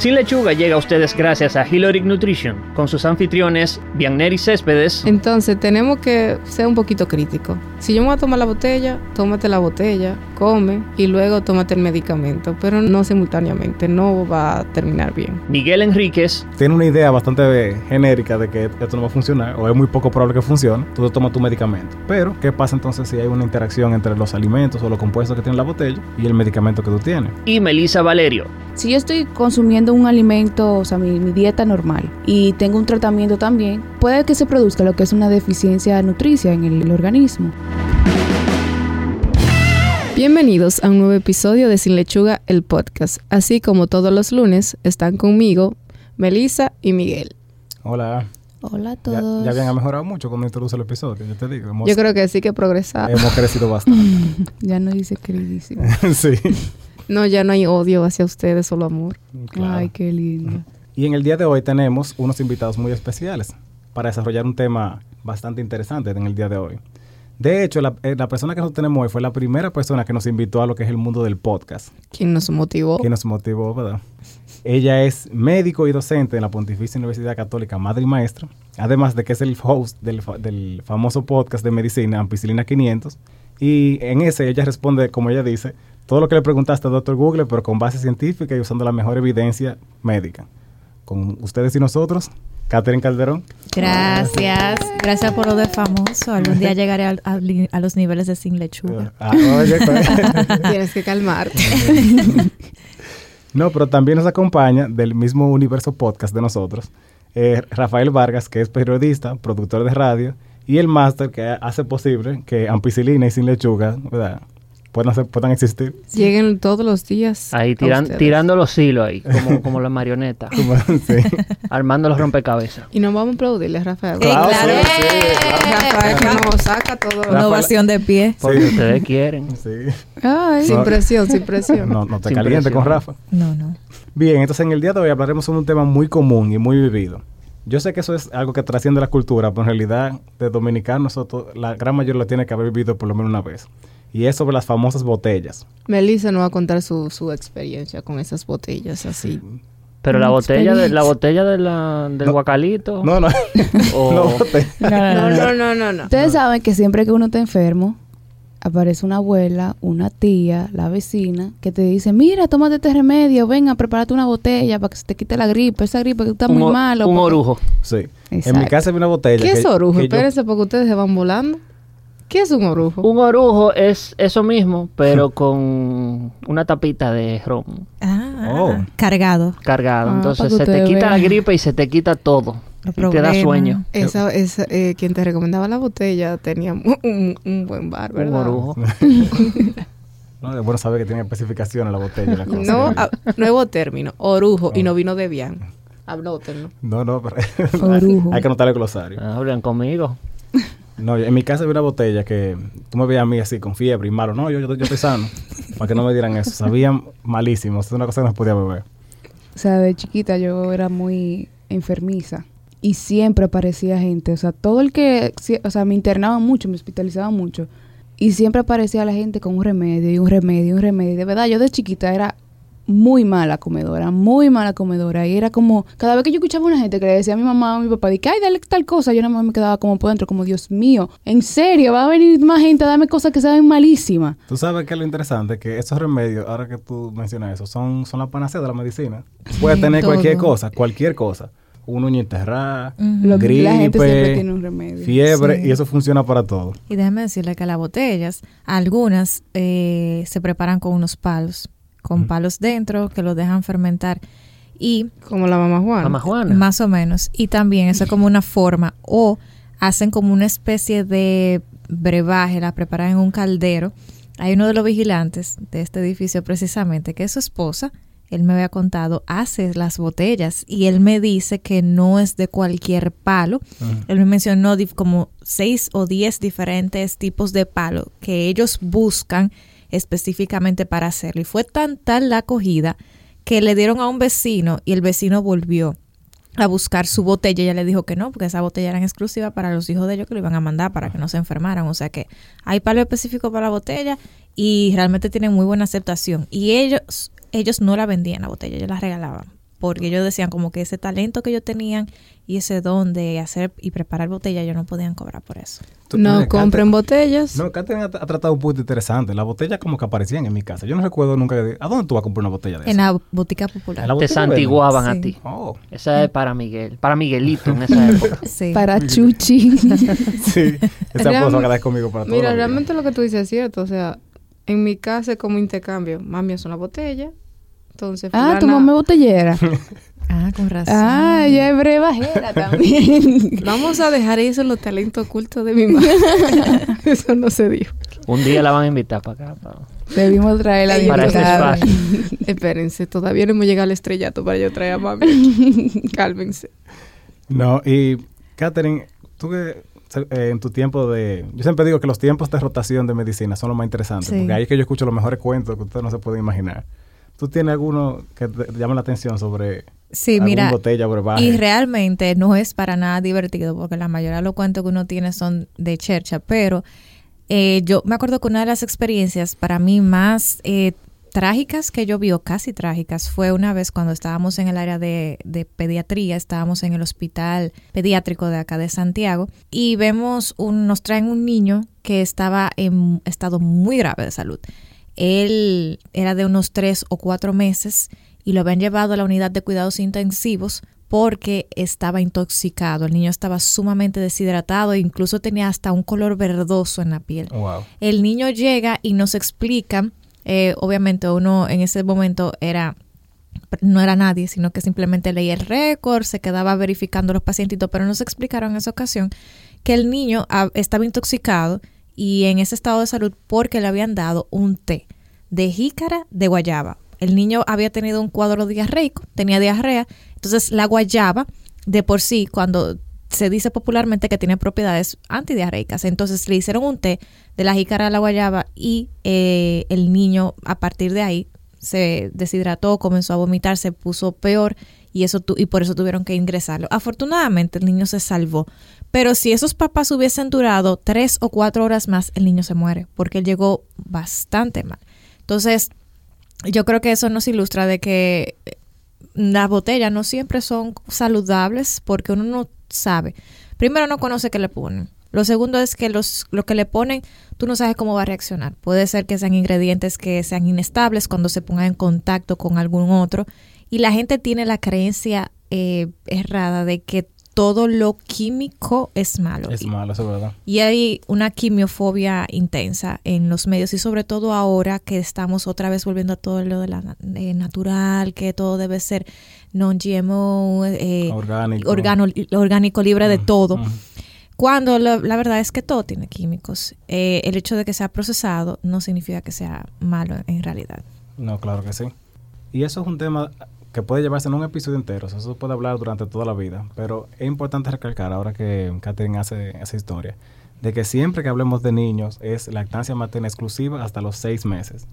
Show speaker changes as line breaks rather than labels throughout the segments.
Sin Lechuga llega a ustedes gracias a Hiloric Nutrition, con sus anfitriones Bianneri Céspedes.
Entonces tenemos que ser un poquito críticos. Si yo me voy a tomar la botella, tómate la botella, come y luego tómate el medicamento, pero no simultáneamente, no va a terminar bien.
Miguel Enríquez.
Tiene una idea bastante genérica de que esto no va a funcionar o es muy poco probable que funcione, tú te tomas tu medicamento. Pero, ¿qué pasa entonces si hay una interacción entre los alimentos o los compuestos que tiene la botella y el medicamento que tú tienes?
Y Melissa Valerio.
Si yo estoy consumiendo un alimento, o sea, mi, mi, dieta normal, y tengo un tratamiento también, puede que se produzca lo que es una deficiencia nutricia en el, el organismo.
Bienvenidos a un nuevo episodio de Sin Lechuga, el podcast. Así como todos los lunes, están conmigo Melissa y Miguel.
Hola.
Hola a todos.
Ya, ya habían mejorado mucho cuando introduce el episodio, yo te digo.
Hemos, yo creo que sí que progresado.
Hemos crecido bastante.
ya no dice queridísimo.
sí.
No, ya no hay odio hacia ustedes, solo amor.
Claro. Ay, qué lindo.
Y en el día de hoy tenemos unos invitados muy especiales para desarrollar un tema bastante interesante en el día de hoy. De hecho, la, la, persona que nosotros tenemos hoy fue la primera persona que nos invitó a lo que es el mundo del podcast.
¿Quién nos motivó?
¿Quién nos motivó, verdad? Ella es médico y docente en la Pontificia Universidad Católica Madre y Maestra, además de que es el host del, del famoso podcast de medicina Ampicilina 500. Y en ese ella responde, como ella dice, todo lo que le preguntaste al doctor Google, pero con base científica y usando la mejor evidencia médica. Con ustedes y nosotros, Catherine Calderón.
Gracias, gracias por lo de famoso. Algún día llegaré a, a, a los niveles de sin lechuga.
Ah, oye,
Tienes que calmarte.
no, pero también nos acompaña del mismo universo podcast de nosotros, eh, Rafael Vargas, que es periodista, productor de radio, y el máster que hace posible que ampicilina y sin lechuga, ¿verdad? Puedan, existir.
Lleguen todos los días.
Ahí tiran, tirando los hilos ahí, como, como las marionetas.
sí.
Armando los rompecabezas.
Y nos vamos a aplaudirle a Rafael.
Claro, claro.
Sí, sí,
Rafael que nos saca todo.
Una ovación de pie.
Porque ustedes quieren.
Sí.
Ay, sin presión, sin presión.
No, no te
Sin
calientes
presión.
con Rafa.
No, no.
Bien, entonces en el día de hoy hablaremos sobre un tema muy común y muy vivido. Yo sé que eso es algo que trasciende la cultura, pero en realidad de dominicanos nosotros, la gran mayoría lo tiene que haber vivido por lo menos una vez. Y es sobre las famosas botellas.
Melissa nos va a contar su, su experiencia con esas botellas así.
Pero la botella de la botella de la, del
No.
guacalito.
No, no.
O-
no.
No,
No, no, no, no, no.
Ustedes saben que siempre que uno está enfermo, aparece una abuela, una tía, la vecina, que te dice, mira, tómate este remedio, venga, prepárate una botella para que se te quite la gripe, esa gripe que
un,
muy malo.
un
porque-".
orujo.
Sí. En mi casa había una botella.
¿Qué
que-
es orujo?
que yo-
Espérense porque ustedes se van volando. ¿Qué es un orujo?
Un orujo es eso mismo, pero con una tapita de ron
Ah,
Oh.
cargado.
cargado.
Ah,
Entonces se te quita la gripe y se te quita todo. Y te da sueño.
Esa, esa, eh, quien te recomendaba la botella tenía un, un- un buen bar,
Un
¿verdad?
orujo.
No, es bueno saber que tiene especificaciones la botella. y la cosa.
No, ah, nuevo término, orujo, y no vino de bien. Hablótenlo.
No, no, pero
Orujo.
hay que anotar el glosario.
Hablan conmigo.
No, en mi casa había una botella que tú me veías a mí así con fiebre y malo. No, yo, yo, yo estoy sano. para que no me dieran eso. Sabían malísimos. Es una cosa que no podía beber.
O sea, de chiquita yo era muy enfermiza y siempre aparecía gente. O sea, todo el que, o sea, me internaban mucho, me hospitalizaban mucho. Y siempre aparecía la gente con un remedio y un remedio y un remedio. De verdad, yo de chiquita era muy mala comedora, muy mala comedora. Y era como, cada vez que yo escuchaba a una gente que le decía a mi mamá o a mi papá, de que, ay, dale tal cosa, yo nada más me quedaba como por dentro, como, Dios mío, en serio, va a venir más gente a darme cosas que saben malísimas.
Tú sabes que es lo interesante, que esos remedios, ahora que tú mencionas eso, son, son la panacea de la medicina. Puedes
Sí,
tener
todo.
cualquier cosa, cualquier cosa. Un uña enterrada, gripe,
la gente siempre tiene un remedio.
fiebre,
Sí.
y eso funciona para todo.
Y déjame decirle que las botellas, algunas eh, se preparan con unos palos, con palos dentro que los dejan fermentar. Y
Como la mamá Juana.
Mamá Juana.
Más o menos. Y también eso es como una forma o hacen como una especie de brebaje, la preparan en un caldero. Hay uno de los vigilantes de este edificio precisamente, que es su esposa, él me había contado, hace las botellas y él me dice que no es de cualquier palo. Él me mencionó como seis o diez diferentes tipos de palo que ellos buscan específicamente para hacerlo. Y fue tan tal la acogida que le dieron a un vecino y el vecino volvió a buscar su botella. Ella le dijo que no, porque esa botella era exclusiva para los hijos de ellos que lo iban a mandar para que no se enfermaran. O sea que hay palo específico para la botella y realmente tienen muy buena aceptación. Y ellos, ellos no la vendían la botella, ellos la regalaban. Porque ellos decían como que ese talento que ellos tenían y ese don de hacer y preparar botellas, ellos no podían cobrar por eso.
Tú-
No
mira,
compren
Catherine-
botellas.
No, Catherine ha, ha tratado un punto interesante. Las botellas como que aparecían en mi casa. Yo no recuerdo nunca que... ¿A dónde tú vas a comprar una botella de
En
esa?
la botica popular.
Te santiguaban a
Sí.
ti.
Oh,
Esa es para Miguel, para Miguelito en esa época.
Sí.
Para Chuchi.
sí. Esa
Realmente-
cosa va a quedar conmigo para todo.
Mira, realmente lo que tú dices es cierto. O sea, en mi casa es como intercambio. Mami hace una botella. Entonces,
ah, tu mamá es botellera.
Ah, con razón.
ah, ella es brevajera también.
Vamos a dejar eso en los talentos ocultos de mi madre. eso no se dijo.
Un día la van a invitar para acá. para-
Debimos traerla de
Para este
invitada.
espacio.
Espérense, todavía no hemos llegado al estrellato para yo traer a mami. Cálmense.
No, y Catherine, tú que eh, en tu tiempo de... Yo siempre digo que los tiempos de rotación de medicina son los más interesantes,
Sí.
porque ahí es que yo escucho los mejores cuentos que ustedes no se pueden imaginar. ¿Tú tienes alguno que te, llame la atención sobre
Sí, mira,
botella brebaje?
y realmente no es para nada divertido porque la mayoría de los cuentos que uno tiene son de chercha, pero eh, yo me acuerdo que una de las experiencias para mí más eh, trágicas que yo vi, o casi trágicas, fue una vez cuando estábamos en el área de, de pediatría, estábamos en el hospital pediátrico de acá de Santiago y vemos, un, nos traen un niño que estaba en estado muy grave de salud. Él era de unos tres o cuatro meses y lo habían llevado a la unidad de cuidados intensivos porque estaba intoxicado. El niño estaba sumamente deshidratado e incluso tenía hasta un color verdoso en la piel.
Wow.
El niño llega y nos explica, eh, obviamente uno en ese momento era no era nadie, sino que simplemente leía el récord, se quedaba verificando los pacientitos, pero nos explicaron en esa ocasión que el niño ah, estaba intoxicado y en ese estado de salud porque le habían dado un té de jícara de guayaba. El niño había tenido un cuadro diarreico, tenía diarrea, entonces la guayaba de por sí, cuando se dice popularmente que tiene propiedades antidiarreicas, entonces le hicieron un té de la jícara de la guayaba y eh, el niño a partir de ahí se deshidrató, comenzó a vomitar, se puso peor y eso tu- y por eso tuvieron que ingresarlo. Afortunadamente el niño se salvó, pero si esos papás hubiesen durado tres o cuatro horas más, el niño se muere porque él llegó bastante mal. Entonces, yo creo que eso nos ilustra de que eh, las botellas no siempre son saludables porque uno no sabe. Primero no conoce qué le ponen. Lo segundo es que los, lo que le ponen, tú no sabes cómo va a reaccionar. Puede ser que sean ingredientes que sean inestables cuando se pongan en contacto con algún otro. Y la gente tiene la creencia eh, errada de que todo lo químico es malo.
Es malo, eso es verdad.
Y hay una quimiofobia intensa en los medios y sobre todo ahora que estamos otra vez volviendo a todo lo de la na- eh, natural, que todo debe ser non-GMO, eh,
Orgánico.
organo- orgánico, libre de todo. Cuando la, la verdad es que todo tiene químicos. Eh, el hecho de que sea procesado no significa que sea malo en realidad.
No, claro que sí. Y eso es un tema que puede llevarse en un episodio entero, o sea, eso se puede hablar durante toda la vida, pero es importante recalcar ahora que Catherine hace esa historia, de que siempre que hablemos de niños es lactancia materna exclusiva hasta los seis meses.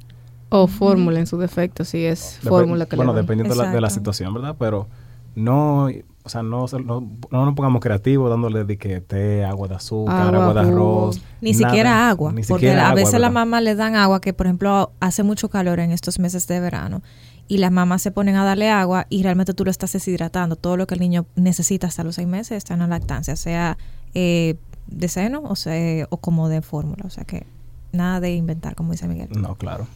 O fórmula en su defecto, si es fórmula que
Bueno,
le
dependiendo de la, de la situación, ¿verdad? Pero no, o sea, no, se- no, no nos pongamos creativos dándole de que té, agua de azúcar,
Agua,
agua, de arroz.
Ni
nada,
siquiera agua,
ni
porque
siquiera
a
agua,
veces la
¿verdad?
mamá le dan agua que, por ejemplo, hace mucho calor en estos meses de verano y las mamás se ponen a darle agua y realmente tú lo estás deshidratando. Todo lo que el niño necesita hasta los seis meses está en la lactancia, sea eh, de seno o, sea, o como de fórmula. O sea que nada de inventar, como dice Miguel.
No, claro.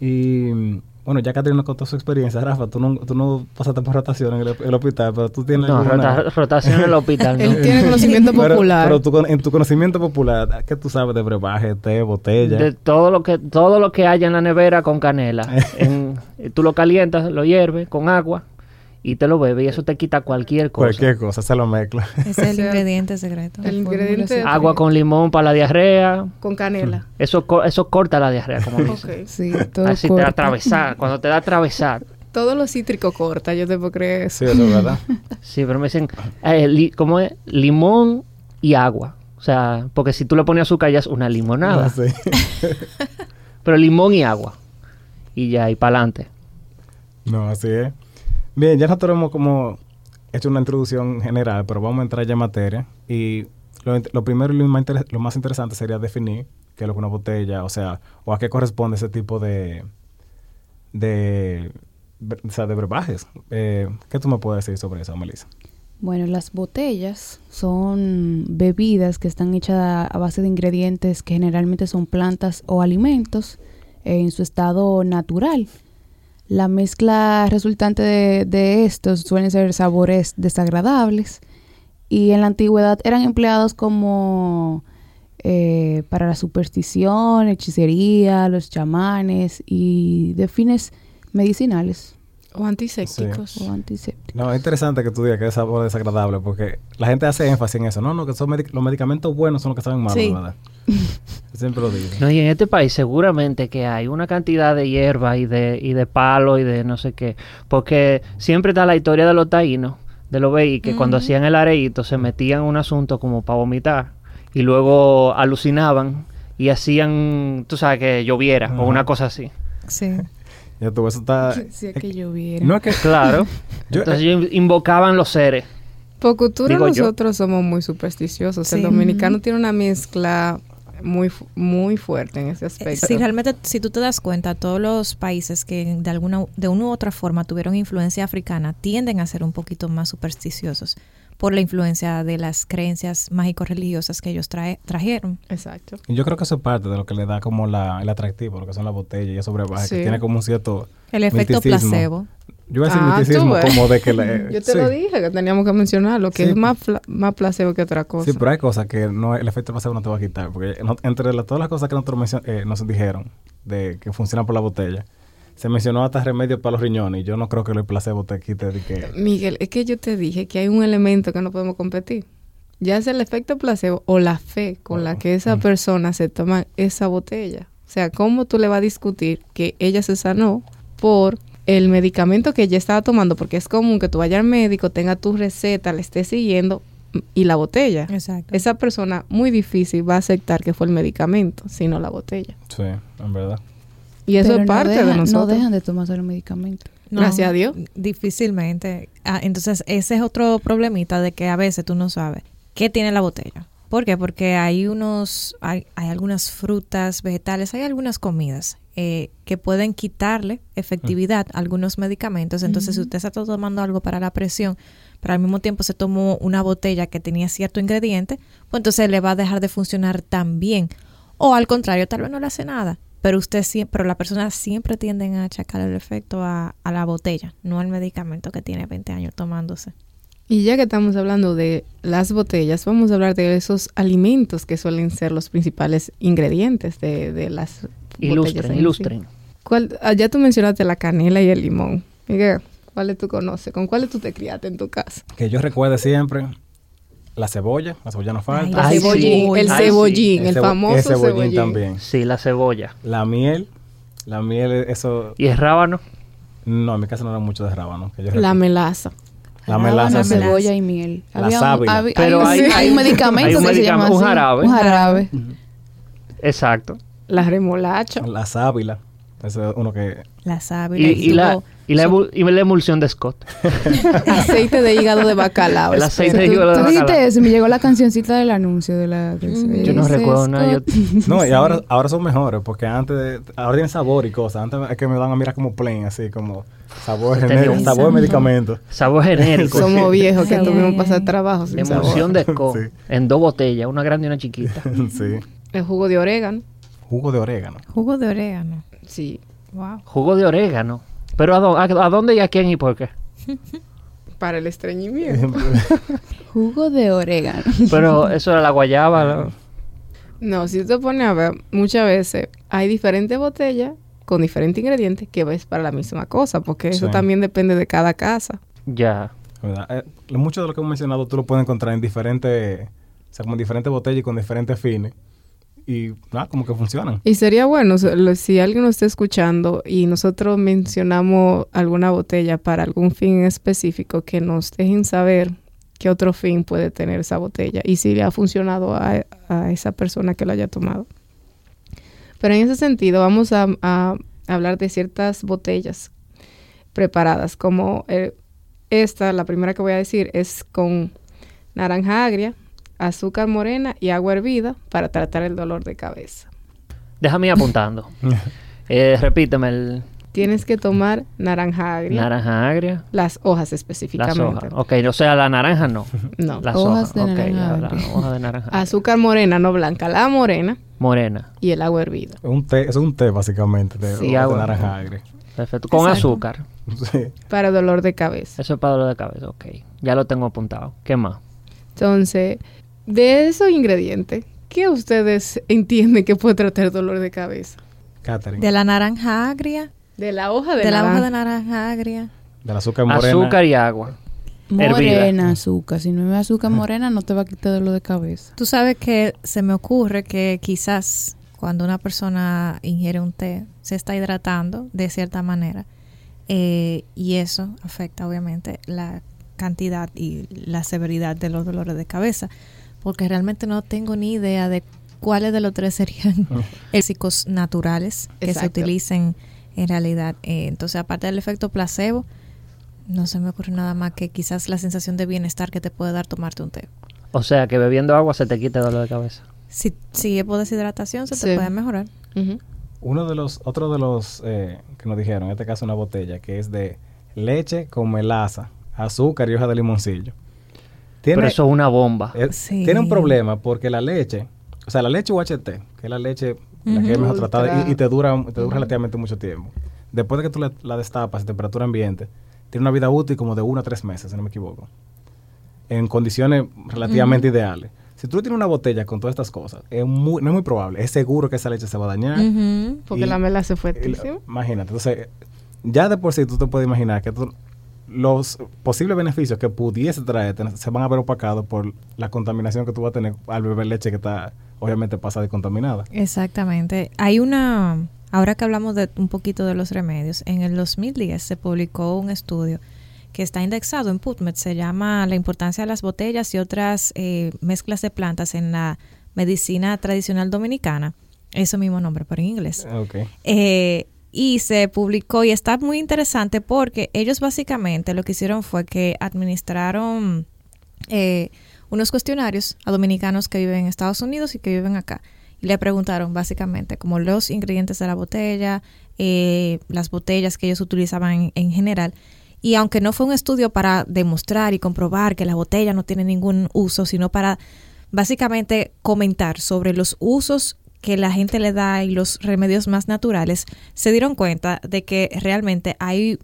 Y bueno, ya Catherine nos contó su experiencia. Rafa, tú no, tú no pasaste por rotación en el, el hospital, pero tú tienes.
No,
alguna-
rota- rotación en el hospital. ¿no?
Él tiene conocimiento
Pero-
popular.
Pero, tú con- en tu conocimiento popular, ¿qué tú sabes de brebaje, té, botella?
De todo lo que todo lo que haya en la nevera con canela. En- tú lo calientas, lo hierves con agua y te lo bebes y eso te quita cualquier cosa.
Cualquier cosa, se lo mezcla.
Ese es el ingrediente secreto.
el ingrediente
Agua con limón para la diarrea.
con canela.
Eso co- eso corta la diarrea, como dicen.
Ok.
Sí, todo
Así te da atravesar. Cuando te da atravesar.
Todo lo cítrico corta, yo te puedo creer eso.
Sí, eso es verdad.
Sí, pero me dicen, eh, li- ¿cómo es? Limón y agua. O sea, porque si tú le pones azúcar ya es una limonada.
No sé.
Pero limón y agua. Y ya, y para adelante.
No, así es. Bien, ya nosotros hemos como hecho una introducción general, pero vamos a entrar ya en materia. Y lo, primero y lo más, lo más interesante sería definir qué es lo que una botella, o sea, o a qué corresponde ese tipo de, de o sea, de brebajes. Eh, ¿Qué tú me puedes decir sobre eso, Melissa?
Bueno, las botellas son bebidas que están hechas a, base de ingredientes que generalmente son plantas o alimentos en su estado natural. La mezcla resultante de, estos suelen ser sabores desagradables. Y en la antigüedad eran empleados como eh, para la superstición, hechicería, los chamanes y de fines medicinales
O antisépticos.
o antisépticos.
No, es interesante que tú digas que es sabor desagradable porque la gente hace énfasis en eso. No, no, que son medic- los medicamentos buenos son los que saben malos,
Sí.
¿verdad? Siempre lo digo.
No, y en este país seguramente que hay una cantidad de hierba y de, y de palo y de no sé qué. Porque siempre está la historia de los taínos, de los veí, que cuando hacían el areíto se metían en un asunto como para vomitar y luego alucinaban y hacían, tú sabes, que lloviera o una cosa así.
Sí.
Ya tú, eso está...
Si es que
que-
lloviera.
no es que...
Claro.
Yo-
Entonces ellos invocaban los seres.
Por cultura
Digo yo.
nosotros somos muy supersticiosos. El
Sí.
dominicano tiene una mezcla muy, muy fuerte en ese
Eh,
aspecto.
Si realmente, si tú te das cuenta, todos los países que de alguna, de una u otra forma tuvieron influencia africana tienden a ser un poquito más supersticiosos por la influencia de las creencias mágico-religiosas que ellos trae- trajeron.
Exacto.
Y yo creo que eso es parte de lo que le da como la, el atractivo, lo que son las botellas y esos brebajes,
Sí.
que tiene como un cierto...
El efecto placebo.
Yo iba a decir
Ah, tú
miticismo como de que... le-
Yo te
sí.
lo dije que teníamos que mencionarlo, que
Sí.
es más, más placebo que otra cosa.
Sí, pero hay cosas que no, el efecto placebo no te va a quitar. Porque no- entre la- todas las cosas que nosotros eh, nos dijeron de que funcionan por la botella, se mencionó hasta remedios para los riñones. Y yo no creo que el placebo te quite de que.
Miguel, es que yo te dije que hay un elemento que no podemos competir. Ya es el efecto placebo o la fe con la que esa
Mm.
persona se toma esa botella. O sea, ¿cómo tú le vas a discutir que ella se sanó por el medicamento que ella estaba tomando? Porque es común que tú vayas al médico, tenga tu receta, le estés siguiendo y la botella.
Exacto.
Esa persona muy difícil va a aceptar que fue el medicamento, sino la botella.
Sí, en verdad.
Y eso
Pero
es
no
parte
dejan-
de nosotros.
No dejan de tomarse los medicamentos.
No,
Gracias a Dios.
Difícilmente. Ah, entonces, ese es otro problemita de que a veces tú no sabes qué tiene la botella. ¿Por qué? Porque hay unos, hay, hay algunas frutas, vegetales, hay algunas comidas eh, que pueden quitarle efectividad a algunos medicamentos. Entonces, si usted está tomando algo para la presión, pero al mismo tiempo se tomó una botella que tenía cierto ingrediente, pues entonces le va a dejar de funcionar tan bien. O al contrario, tal vez no le hace nada. Pero usted siempre, pero las personas siempre tienden a achacar el efecto a, a la botella, no al medicamento que tiene 20 años tomándose.
Y ya que estamos hablando de las botellas, vamos a hablar de esos alimentos que suelen ser los principales ingredientes de, de las botellas.
Ilustren,
en sí.
ilustren.
¿Cuál, ah, ya tú mencionaste la canela y el limón. Miguel, ¿cuáles tú conoces? ¿Con cuáles tú te criaste en tu casa?
Que yo recuerde siempre la cebolla, la cebolla no falta.
Ay,
cebollín,
sí.
el
Ay, sí.
cebollín, el,
cebo-
famoso
el cebollín,
cebollín.
también.
Sí, la cebolla.
La miel, la miel, eso.
Y el rábano.
No, en mi casa no era mucho de rábano. Que yo
La melaza.
La melaza.
La
cebolla y miel.
La sábila.
había-
Pero
hay, un- hay un
hay-
medicamento
hay un
que se llama
un
así.
jarabe.
Un jarabe.
Exacto.
La remolacha.
La sábila. Eso es uno que.
La
Y,
sábila.
y la, y, la, y la emulsión de Scott.
Aceite de hígado de bacalao.
El aceite de hígado de
tú dijiste
bacalao.
eso me llegó la cancioncita del anuncio de la... de-
Mm.
Yo no recuerdo nada. Yo.
No, y ahora, ahora son mejores, porque antes de- ahora tienen sabor y cosas. Antes es que me dan a mirar como plain, así como sabor, gener-
un-
sabor de medicamento.
sabor genérico.
Somos viejos que tuvimos que pasar trabajo sin
Emulsión
sabor.
de Scott.
Sí.
En dos botellas, una grande y una chiquita.
sí.
El jugo de orégano.
Jugo de orégano.
Jugo de orégano.
Sí.
Wow.
Jugo de orégano. Pero ¿a, dó- a- a dónde y a quién y por qué?
Para el estreñimiento.
Jugo de orégano.
Pero eso era la guayaba.
No, si tú te pones a ver, muchas veces hay diferentes botellas con diferentes ingredientes que ves para la misma cosa, porque eso también depende de cada casa.
Ya.
¿Verdad? Eh, mucho de lo que hemos mencionado tú lo puedes encontrar en diferentes, o sea, como en diferentes botellas y con diferentes fines. Y nada, como que funcionan.
Y sería bueno si alguien nos está escuchando y nosotros mencionamos alguna botella para algún fin específico, que nos dejen saber qué otro fin puede tener esa botella y si le ha funcionado a, a esa persona que lo haya tomado. Pero en ese sentido vamos a, a hablar de ciertas botellas preparadas, como eh, esta, la primera que voy a decir, es con naranja agria, azúcar morena y agua hervida para tratar el dolor de cabeza.
Déjame ir apuntando. Eh, repíteme el...
tienes que tomar naranja agria.
Naranja agria.
las hojas
Las
específicamente.
hojas. Ok, o sea, la naranja no.
No.
Las
Hojas
hojas.
de
ok,
naranja
la hoja de naranja.
Azúcar morena, no blanca, la morena
Morena.
y el agua hervida.
Es un té, es un té básicamente de,
Sí,
de
agua.
naranja agria.
Perfecto. Con
Exacto.
azúcar.
Sí.
Para dolor de cabeza.
Eso es para dolor de cabeza. Ok. Ya lo tengo apuntado. ¿Qué más?
Entonces, de esos ingredientes, ¿qué ustedes entienden que puede tratar dolor de cabeza?
Catherine.
De la naranja agria,
De la hoja de,
de, la hoja de naranja agria.
Del azúcar morena.
Azúcar y agua. Hervida.
Morena, azúcar. Si no es azúcar morena, no te va a quitar dolor de cabeza.
Tú sabes que se me ocurre que quizás cuando una persona ingiere un té se está hidratando de cierta manera eh, y eso afecta obviamente la cantidad y la severidad de los dolores de cabeza porque realmente no tengo ni idea de cuáles de los tres serían éxicos naturales que se utilicen en realidad. Eh, entonces, aparte del efecto placebo, no se me ocurre nada más que quizás la sensación de bienestar que te puede dar tomarte un té.
O sea, que bebiendo agua se te quita el dolor de cabeza.
Si, si es por deshidratación, se te puede mejorar.
Uno de los, otro de los eh, que nos dijeron, en este caso una botella, que es de leche con melaza, azúcar y hoja de limoncillo. Tiene,
Pero eso es una bomba.
eh,
Sí.
tiene un problema porque la leche, o sea, la leche UHT, que es la leche la que es mejor tratada y, y te dura, te dura relativamente mucho tiempo. Después de que tú la, la destapas a temperatura ambiente, tiene una vida útil como de uno a tres meses, si no me equivoco. En condiciones relativamente ideales. Si tú tienes una botella con todas estas cosas, es muy, no es muy probable, es seguro que esa leche se va a dañar.
Porque
Y-
la
Y
fuertísima.
lo- Imagínate, entonces, ya de por sí tú te puedes imaginar que tú- los posibles beneficios que pudiese traerte se van a ver opacados por la contaminación que tú vas a tener al beber leche que está obviamente pasada y contaminada.
Exactamente. Hay una, ahora que hablamos de un poquito de los remedios, en el 2010 se publicó un estudio que está indexado en PubMed, se llama La importancia de las botellas y otras eh, mezclas de plantas en la medicina tradicional dominicana. Eso mismo nombre, pero en inglés.
Ok.
Eh, y se publicó y está muy interesante porque ellos básicamente lo que hicieron fue que administraron eh, unos cuestionarios a dominicanos que viven en Estados Unidos y que viven acá. Y le preguntaron básicamente como los ingredientes de la botella, eh, las botellas que ellos utilizaban en, en general. Y aunque no fue un estudio para demostrar y comprobar que la botella no tiene ningún uso, sino para básicamente comentar sobre los usos que la gente le da y los remedios más naturales, se dieron cuenta de que realmente hay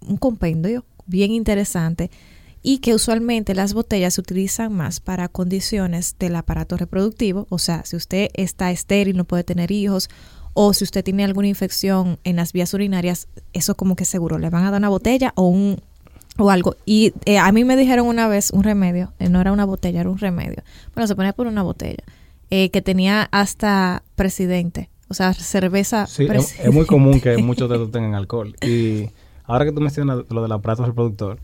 un compendio bien interesante y que usualmente las botellas se utilizan más para condiciones del aparato reproductivo, o sea, si usted está estéril, no puede tener hijos, o si usted tiene alguna infección en las vías urinarias, eso como que seguro le van a dar una botella o un o algo. Y eh, a mí me dijeron una vez un remedio, eh, no era una botella, era un remedio. Bueno, se ponía por una botella, eh, que tenía hasta presidente, o sea, cerveza.
Sí, es, es muy común que muchos de ellos tengan alcohol. Y ahora que tú mencionas lo del aparato reproductor,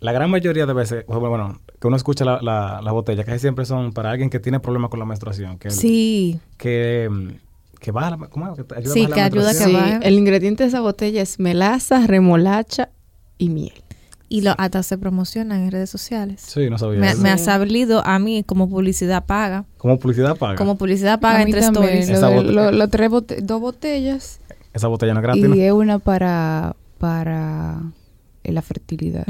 la gran mayoría de veces, bueno, que uno escucha la, la, la botella, casi siempre son para alguien que tiene problemas con la menstruación. Que,
Sí,
que, mm, que baja la, ¿cómo? Que ayuda a
Sí,
la
que ayuda a que
Sí, el ingrediente de esa botella es melaza, remolacha y miel.
Y lo, hasta se promocionan en redes sociales.
Sí, no sabía
Me,
eso.
me ha salido a mí como publicidad paga,
Como publicidad paga.
como publicidad paga
A mí
entre
también,
stories.
lo lo- lo tres bote- dos botellas
Esa botella no es gratis,
y es una para, para eh, la fertilidad.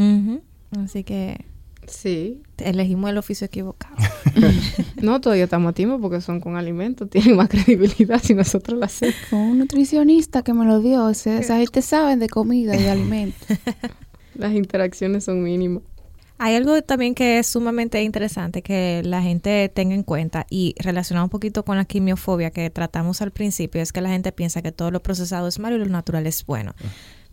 Así que
Sí.
elegimos el oficio equivocado.
No, todavía estamos a tiempo porque son con alimentos, tienen más credibilidad si nosotros lo hacemos.
Fue un nutricionista que me lo dio. Ese- Esa gente sabe de comida y de alimentos.
Las interacciones son mínimas.
Hay algo también que es sumamente interesante que la gente tenga en cuenta y relacionado un poquito con la quimiofobia que tratamos al principio, es que la gente piensa que todo lo procesado es malo y lo natural es bueno.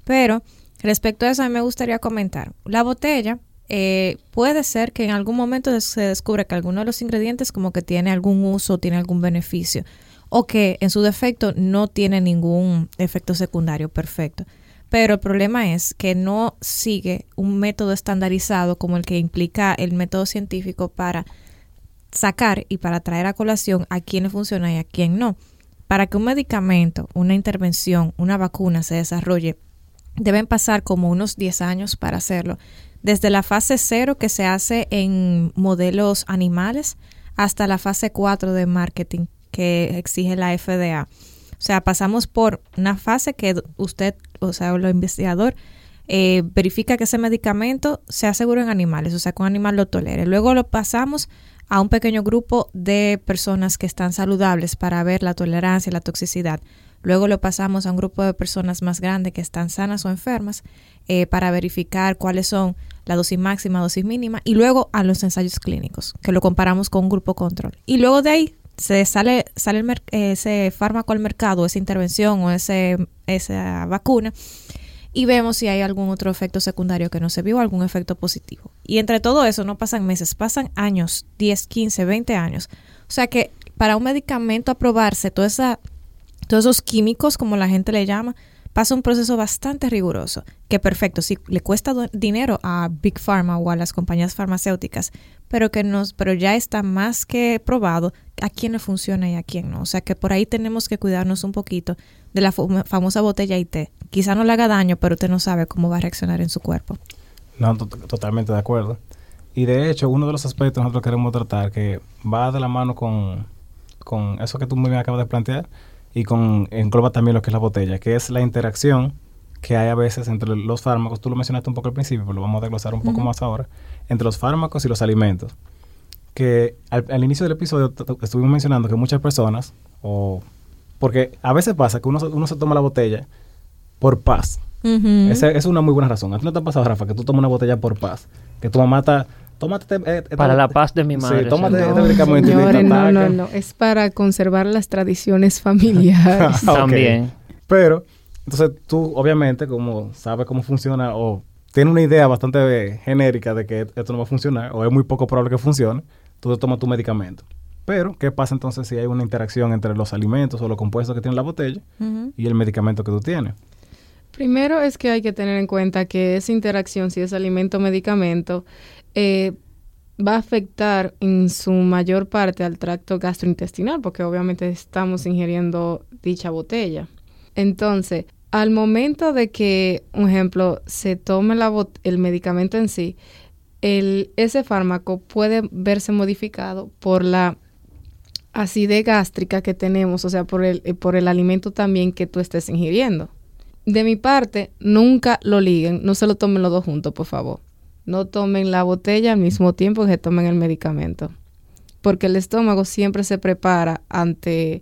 Pero respecto a eso, a mí me gustaría comentar. La botella eh, puede ser que en algún momento se descubra que alguno de los ingredientes como que tiene algún uso, tiene algún beneficio, o que en su defecto no tiene ningún efecto secundario perfecto. Pero el problema es que no sigue un método estandarizado como el que implica el método científico para sacar y para traer a colación a quién le funciona y a quién no. Para que un medicamento, una intervención, una vacuna se desarrolle, deben pasar como unos 10 años para hacerlo. Desde la fase 0 que se hace en modelos animales hasta la fase 4 de marketing que exige la FDA. O sea, pasamos por una fase que usted, o sea, el investigador, eh, verifica que ese medicamento sea seguro en animales, o sea, que un animal lo tolere. Luego lo pasamos a un pequeño grupo de personas que están saludables para ver la tolerancia y la toxicidad. Luego lo pasamos a un grupo de personas más grandes que están sanas o enfermas eh, para verificar cuáles son la dosis máxima, dosis mínima, y luego a los ensayos clínicos, que lo comparamos con un grupo control. Y luego de ahí se sale, sale ese fármaco al mercado, esa intervención o ese, esa vacuna, y vemos si hay algún otro efecto secundario que no se vio, algún efecto positivo. Y entre todo eso no pasan meses, pasan años, 10, 15, 20 años. O sea que para un medicamento aprobarse, toda esa, todos esos químicos, como la gente le llama, pasa un proceso bastante riguroso, que perfecto, sí, le cuesta dinero a Big Pharma o a las compañías farmacéuticas, pero que nos, pero ya está más que probado a quién le funciona y a quién no. O sea que por ahí tenemos que cuidarnos un poquito de la famosa botella IT. Quizá no le haga daño, pero usted no sabe cómo va a reaccionar en su cuerpo.
No, totalmente de acuerdo. Y de hecho, uno de los aspectos que nosotros queremos tratar que va de la mano con, con eso que tú muy bien acabas de plantear, y con engloba también lo que es la botella, que es la interacción que hay a veces entre los fármacos. Tú lo mencionaste un poco al principio, pero lo vamos a desglosar un poco más ahora. Entre los fármacos y los alimentos. Que al, inicio del episodio estuvimos mencionando que muchas personas, o porque a veces pasa que uno, uno se toma la botella por paz. Esa es una muy buena razón. ¿A ti no te ha pasado, Rafa, que tú tomas una botella por paz? Que tu mamá está tómate
eh, eh, para la paz de mi madre.
Sí, tómate
no, este no, no, no, es para conservar las tradiciones familiares.
También.
Pero, entonces tú, obviamente, como sabes cómo funciona o tienes una idea bastante genérica de que esto no va a funcionar o es muy poco probable que funcione, tú te tomas tu medicamento. Pero, ¿qué pasa entonces si hay una interacción entre los alimentos o los compuestos que tiene la botella y el medicamento que tú tienes?
Primero es que hay que tener en cuenta que esa interacción, si es alimento-medicamento, eh, va a afectar en su mayor parte al tracto gastrointestinal, porque obviamente estamos ingiriendo dicha botella. Entonces, al momento de que, un ejemplo, se tome el medicamento en sí, el, ese fármaco puede verse modificado por la acidez gástrica que tenemos, o sea, por el, eh, por el alimento también que tú estés ingiriendo. De mi parte, nunca lo liguen, no se lo tomen los dos juntos, por favor no tomen la botella al mismo tiempo que tomen el medicamento. Porque el estómago siempre se prepara ante...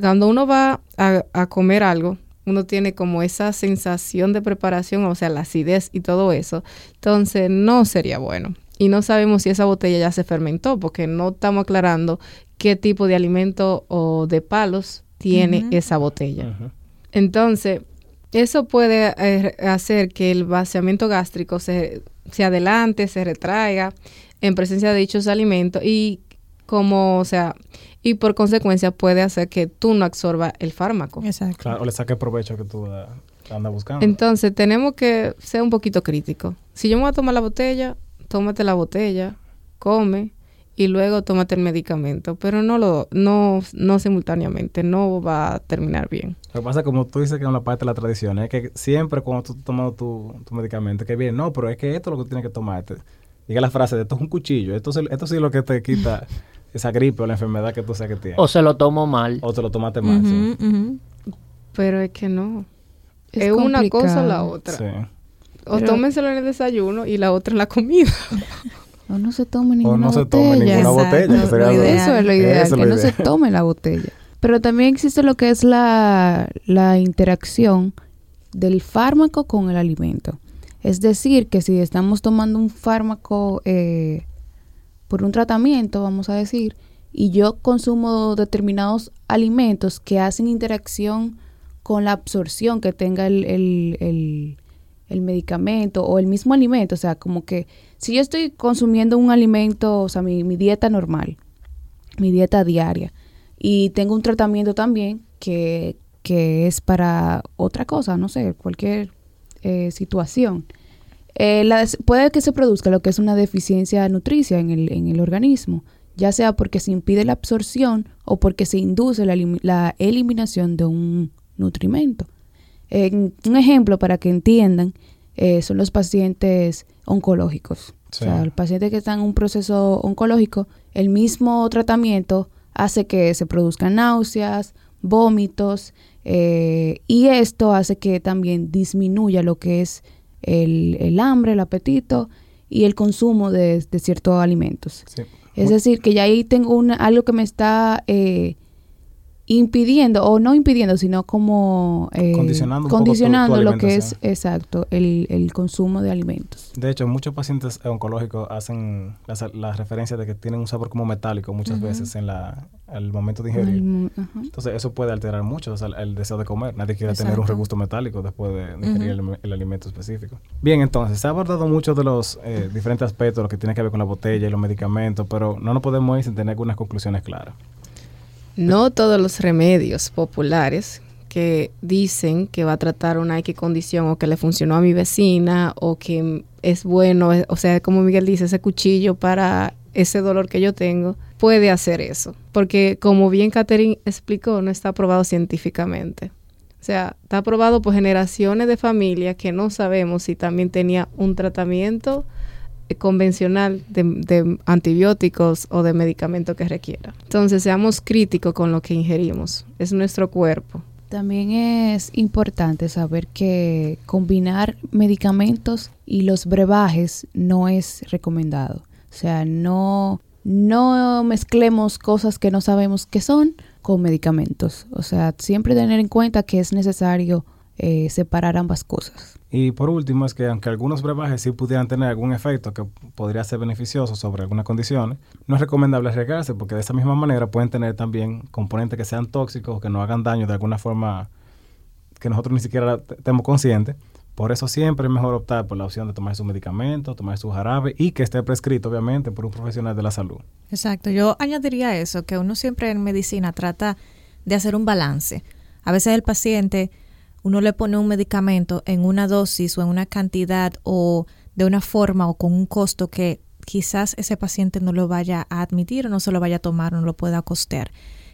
Cuando uno va a, comer algo, uno tiene como esa sensación de preparación, o sea, la acidez y todo eso. Entonces, no sería bueno. Y no sabemos si esa botella ya se fermentó, porque no estamos aclarando qué tipo de alimento o de palos tiene esa botella. Entonces, eso puede eh, hacer que el vaciamiento gástrico se se adelante, se retraiga en presencia de dichos alimentos y como, o sea, y por consecuencia puede hacer que tú no absorba el fármaco.
Exacto. Claro, o le saque provecho que tú andas buscando.
Entonces, tenemos que ser un poquito críticos. Si yo me voy a tomar la botella, tómate la botella, come y luego tómate el medicamento, pero no lo no no simultáneamente, no va a terminar bien.
Lo que pasa, como tú dices que es una parte de la tradición, es que siempre cuando tú tomas tu, tu medicamento, que bien, no, pero es que esto es lo que tienes que tomarte. Llega la frase de esto es un cuchillo, esto, esto sí es lo que te quita esa gripe o la enfermedad que tú sabes que tienes.
O se lo tomo mal.
O te lo tomaste mal, sí.
Pero es que no. Es, una cosa o la otra. Sí. O tómenselo en el desayuno y la otra en la comida.
O no se tome ninguna botella. O no se tome ninguna botella. eso es lo ideal, que no se tome la botella. Pero también existe lo que es la, la interacción del fármaco con el alimento. Es decir, que si estamos tomando un fármaco eh, por un tratamiento, vamos a decir, y yo consumo determinados alimentos que hacen interacción con la absorción que tenga el, el, el medicamento o el mismo alimento, o sea, como que si yo estoy consumiendo un alimento, o sea, mi, dieta normal, mi dieta diaria, y tengo un tratamiento también que, que es para otra cosa, no sé, cualquier eh, situación, eh, puede que se produzca lo que es una deficiencia nutricia en el, en el organismo, ya sea porque se impide la absorción o porque se induce la, la eliminación de un nutrimento. un ejemplo para que entiendan eh, son los pacientes oncológicos. O sea, el paciente que está en un proceso oncológico, el mismo tratamiento hace que se produzcan náuseas, vómitos, Eh, y esto hace que también disminuya lo que es el, el hambre, el apetito y el consumo de, de ciertos alimentos.
Sí.
Es decir, que ya ahí tengo una, algo que me está eh, impidiendo, o no impidiendo, sino como eh,
Condicionando tu-
condicionando
tu
lo que es, exacto, el, el consumo de alimentos.
De hecho, muchos pacientes oncológicos hacen la, la referencia de que tienen un sabor como metálico muchas veces en la, al momento de ingerir. Entonces, eso puede alterar mucho o sea, el deseo de comer. Nadie quiere tener un regusto metálico después de, ingerir el, el alimento específico. Bien, entonces, se ha abordado mucho de los eh, diferentes aspectos, lo que tiene que ver con la botella y los medicamentos, pero no nos podemos ir sin tener algunas conclusiones claras.
No todos los remedios populares que dicen que va a tratar una X condición o que le funcionó a mi vecina o que es bueno, o sea, como Miguel dice, ese cuchillo para ese dolor que yo tengo, puede hacer eso. Porque como bien Catherine explicó, no está aprobado científicamente. O sea, está aprobado por generaciones de familias que no sabemos si también tenía un tratamiento convencional de, de antibióticos o de medicamento que requiera. Entonces, seamos críticos con lo que ingerimos. Es nuestro cuerpo.
También es importante saber que combinar medicamentos y los brebajes no es recomendado. O sea, no, no mezclemos cosas que no sabemos qué son con medicamentos. O sea, siempre tener en cuenta que es necesario eh, separar ambas cosas.
Y por último, es que aunque algunos brebajes sí pudieran tener algún efecto que podría ser beneficioso sobre algunas condiciones, no es recomendable arriesgarse porque de esa misma manera pueden tener también componentes que sean tóxicos o que no hagan daño de alguna forma que nosotros ni siquiera te- estemos conscientes. Por eso siempre es mejor optar por la opción de tomar su medicamento, tomar su jarabe y que esté prescrito, obviamente, por un profesional de la salud.
Exacto, yo añadiría eso, que uno siempre en medicina trata de hacer un balance. A veces el paciente, uno le pone un medicamento en una dosis o en una cantidad o de una forma o con un costo que quizás ese paciente no lo vaya a admitir o no se lo vaya a tomar o no lo pueda costear.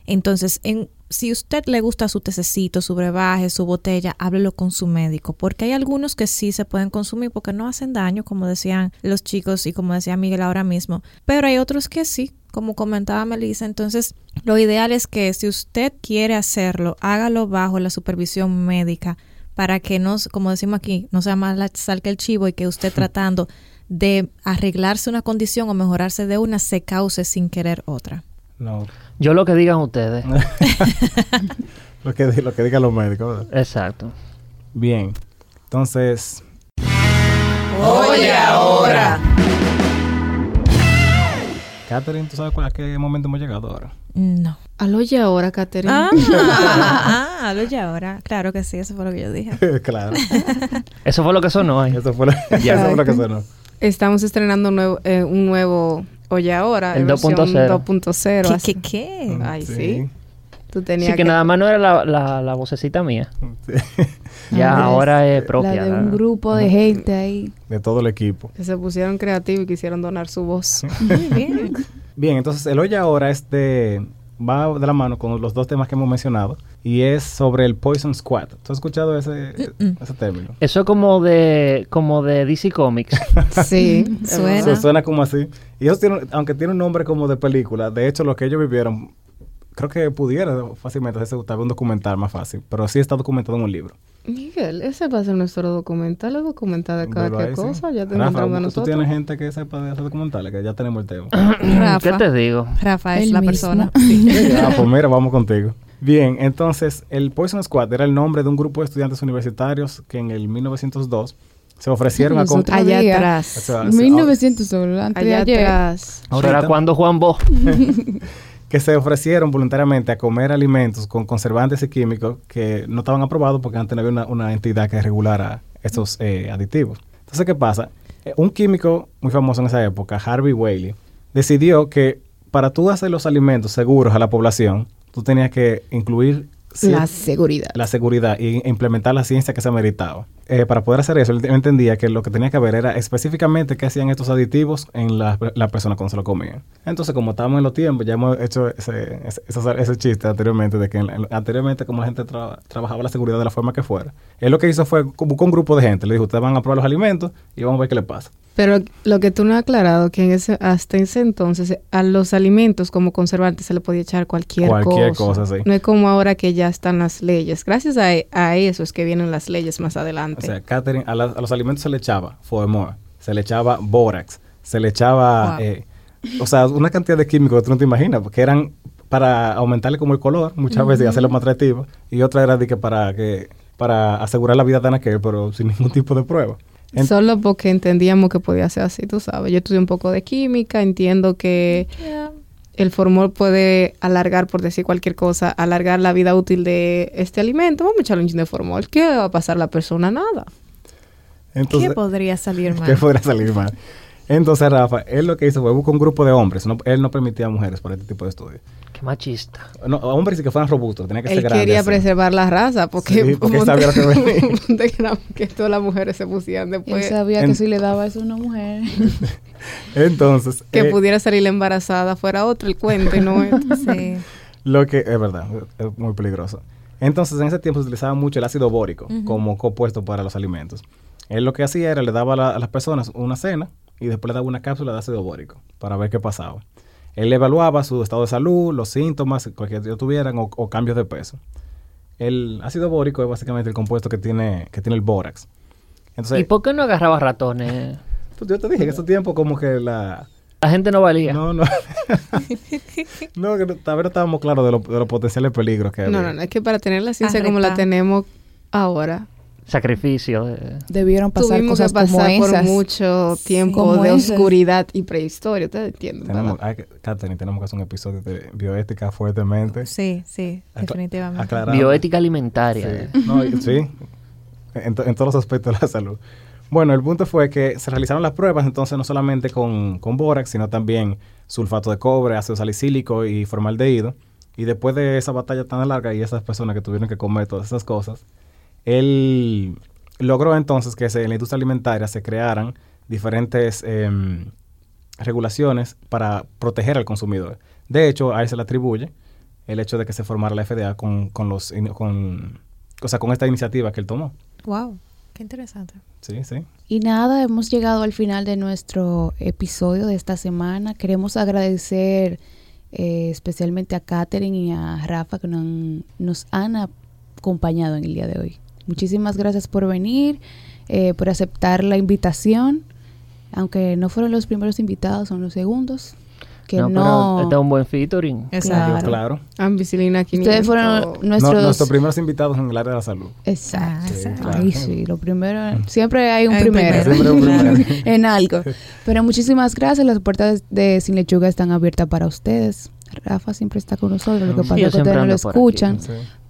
Entonces, en, si usted le gusta su tececito, su brebaje, su botella, háblelo con su médico, porque hay algunos que sí se pueden consumir porque no hacen daño, como decían los chicos y como decía Miguel ahora mismo, pero hay otros que sí, como comentaba Melissa. Entonces, lo ideal es que si usted quiere hacerlo, hágalo bajo la supervisión médica para que no, como decimos aquí, no sea más la sal que el chivo y que usted tratando de arreglarse una condición o mejorarse de una se cause sin querer otra.
No,
Yo lo que digan ustedes.
lo que, lo que digan los médicos. ¿verdad?
Exacto.
Bien, entonces,
Oye ahora.
Catherine, ¿tú sabes cuál- a qué momento hemos llegado ahora?
No.
Al oye ahora, Catherine.
Ah, ah, lo ya ahora. Claro que sí, eso fue lo que yo dije.
claro,
Eso fue lo que sonó ahí.
eso fue lo,
Ya.
eso fue lo que sonó.
Estamos estrenando un nuevo, eh, un nuevo Oye ahora.
El
versión
2.0.
2.0.
¿Qué, qué, qué?
Ay, sí. Tú
Sí, que, nada más no era la, la, la vocecita mía.
Sí.
Ya
Ah,
ahora es
La
propia.
de
la-
un grupo de gente ahí.
De todo el equipo.
que se pusieron creativos y quisieron donar su voz.
Muy bien.
Bien, entonces el hoy ahora es de, va de la mano con los dos temas que hemos mencionado y es sobre el Poison Squad. ¿Tú has escuchado ese, ese término?
Eso es como de, como de DC Comics.
sí.
Suena.
Eso suena como así. Y ellos tienen, aunque tiene un nombre como de película, de hecho lo que ellos vivieron, creo que pudiera fácilmente hacerse tal vez un documental más fácil, pero sí está documentado en un libro.
Miguel, ese va a ser nuestro documental, el documental de cada
ahí, sí.
cosa. Ya te
Rafa,
encontramos
tú
nosotros.
tienes gente que sepa de hacer documentales, que ya tenemos el tema.
Rafa.
¿Qué te digo?
Rafa es
Él
la
mismo.
persona.
ah, pues mira, vamos contigo. Bien, entonces el Poison Squad era el nombre de un grupo de estudiantes universitarios que en el 1902 se ofrecieron a... con-
Nosotros-
Allá atrás.
O sea,
1900 solo, antes de
Allá
ayer.
atrás.
Era cuando Juan Bo.
que se ofrecieron voluntariamente a comer alimentos con conservantes y químicos que no estaban aprobados porque antes no había una, una entidad que regulara estos eh, aditivos. Entonces, ¿qué pasa? Eh, un químico muy famoso en esa época, Harvey Whaley, decidió que para tú hacer los alimentos seguros a la población, tú tenías que incluir
La seguridad.
la seguridad y implementar la ciencia que se meritaba. Eh, para poder hacer eso, él entendía que lo que tenía que ver era específicamente qué hacían estos aditivos en la, la persona cuando se lo comían. Entonces, como estábamos en los tiempos, ya hemos hecho ese, ese, ese- ese chiste anteriormente, de que la- anteriormente como la gente tra- trabajaba la seguridad de la forma que fuera. Él lo que hizo fue, buscó un grupo de gente, le dijo, ustedes van a probar los alimentos y vamos a ver qué le pasa.
Pero lo que tú no has aclarado, que en ese, hasta ese entonces a los alimentos como conservantes se le podía echar cualquier,
Cualquier
cosa.
cosa, sí.
No es como ahora que ya están las leyes. Gracias a, a eso es que vienen las leyes más
O
adelante.
sea, Catherine, a, la- a los alimentos se le echaba Foemor, se le echaba Borax, se le echaba,
Wow.
eh, o sea, una cantidad de químicos que tú no te imaginas, porque eran para aumentarle como el color, muchas veces, y hacerlo más atractivo, y otra era de que para que para asegurar la vida de Anakel, pero sin ningún tipo de prueba. En-
Solo porque entendíamos que podía ser así, tú sabes. Yo estudié un poco de química, entiendo que el formol puede alargar, por decir cualquier cosa, alargar la vida útil de este alimento. Vamos a echarle un chin de formol. ¿Qué va a pasar a la persona? Nada.
entonces,
¿Qué podría salir mal?
¿Qué podría salir mal? Entonces, Rafa, él lo que hizo fue buscar un grupo de hombres. no- él no permitía mujeres para este tipo de estudios.
Qué machista.
No, hombres y que fueran robustos, tenía que
Él
ser grandes.
quería
así.
preservar la raza porque,
Sí, porque él sabía lo que
de que, la- que todas las mujeres se pusieran
Él
después.
sabía
en-
que si le daba eso a una mujer.
Entonces,
Que
eh,
pudiera salir embarazada fuera otro el cuento y no.
Sí.
Lo que es verdad, es muy peligroso. Entonces, en ese tiempo se utilizaba mucho el ácido bórico como compuesto para los alimentos. Él lo que hacía era le daba a, la- a las personas una cena y después le daba una cápsula de ácido bórico para ver qué pasaba. Él evaluaba su estado de salud, los síntomas cualquier que tuvieran o, o cambios de peso. El ácido bórico es básicamente el compuesto que tiene, que tiene el bórax. Entonces,
¿Y por qué no agarraba ratones?
pues, yo te dije, en ese tiempo como que la...
La gente no valía.
No, no. no, que no- tal vez no estábamos claros de, lo- de los potenciales peligros que
No,
había.
no, no. Es que para tener la ciencia como la tenemos ahora,
Sacrificio. de-
Debieron pasar
tuvimos que
cosas como
pasar por
esas.
mucho tiempo de
esas.
oscuridad y prehistoria. ¿Ustedes entienden?
Tenemos, hay que, Catherine, tenemos que hacer un episodio de bioética fuertemente.
Sí, sí, definitivamente.
Bioética alimentaria.
Sí, no, sí, en, to- en todos los aspectos de la salud. Bueno, el punto fue que se realizaron las pruebas entonces no solamente con, con bórax, sino también sulfato de cobre, ácido salicílico y formaldehído. Y después de esa batalla tan larga y esas personas que tuvieron que comer todas esas cosas, él logró entonces que se- en la industria alimentaria se crearan diferentes em, regulaciones para proteger al consumidor. De hecho, a él se le atribuye el hecho de que se formara la FDA con, con los con, o sea, con esta iniciativa que él tomó.
Wow, qué interesante.
Sí, sí.
Y nada, hemos llegado al final de nuestro episodio de esta semana. Queremos agradecer eh, especialmente a Katherine y a Rafa que nos han, nos han acompañado en el día de hoy. Muchísimas gracias por venir, eh, por aceptar la invitación. Aunque no fueron los primeros invitados, son los segundos. Que
no,
no.
pero este es un buen featuring.
Exacto.
Claro.
Ampicilina 500.
Ustedes fueron
No,
nuestros.
primeros invitados en el área de la salud.
Exacto.
Ah,
Sí,
exacto.
claro.
Ay, sí, lo primero. Siempre hay un primero.
primero.
Siempre un primero.
en algo. Pero muchísimas gracias. Las puertas de Sin Lechuga están abiertas para ustedes. Rafa siempre está con nosotros. Lo que pasa es que ustedes no lo
aquí.
escuchan.
Sí.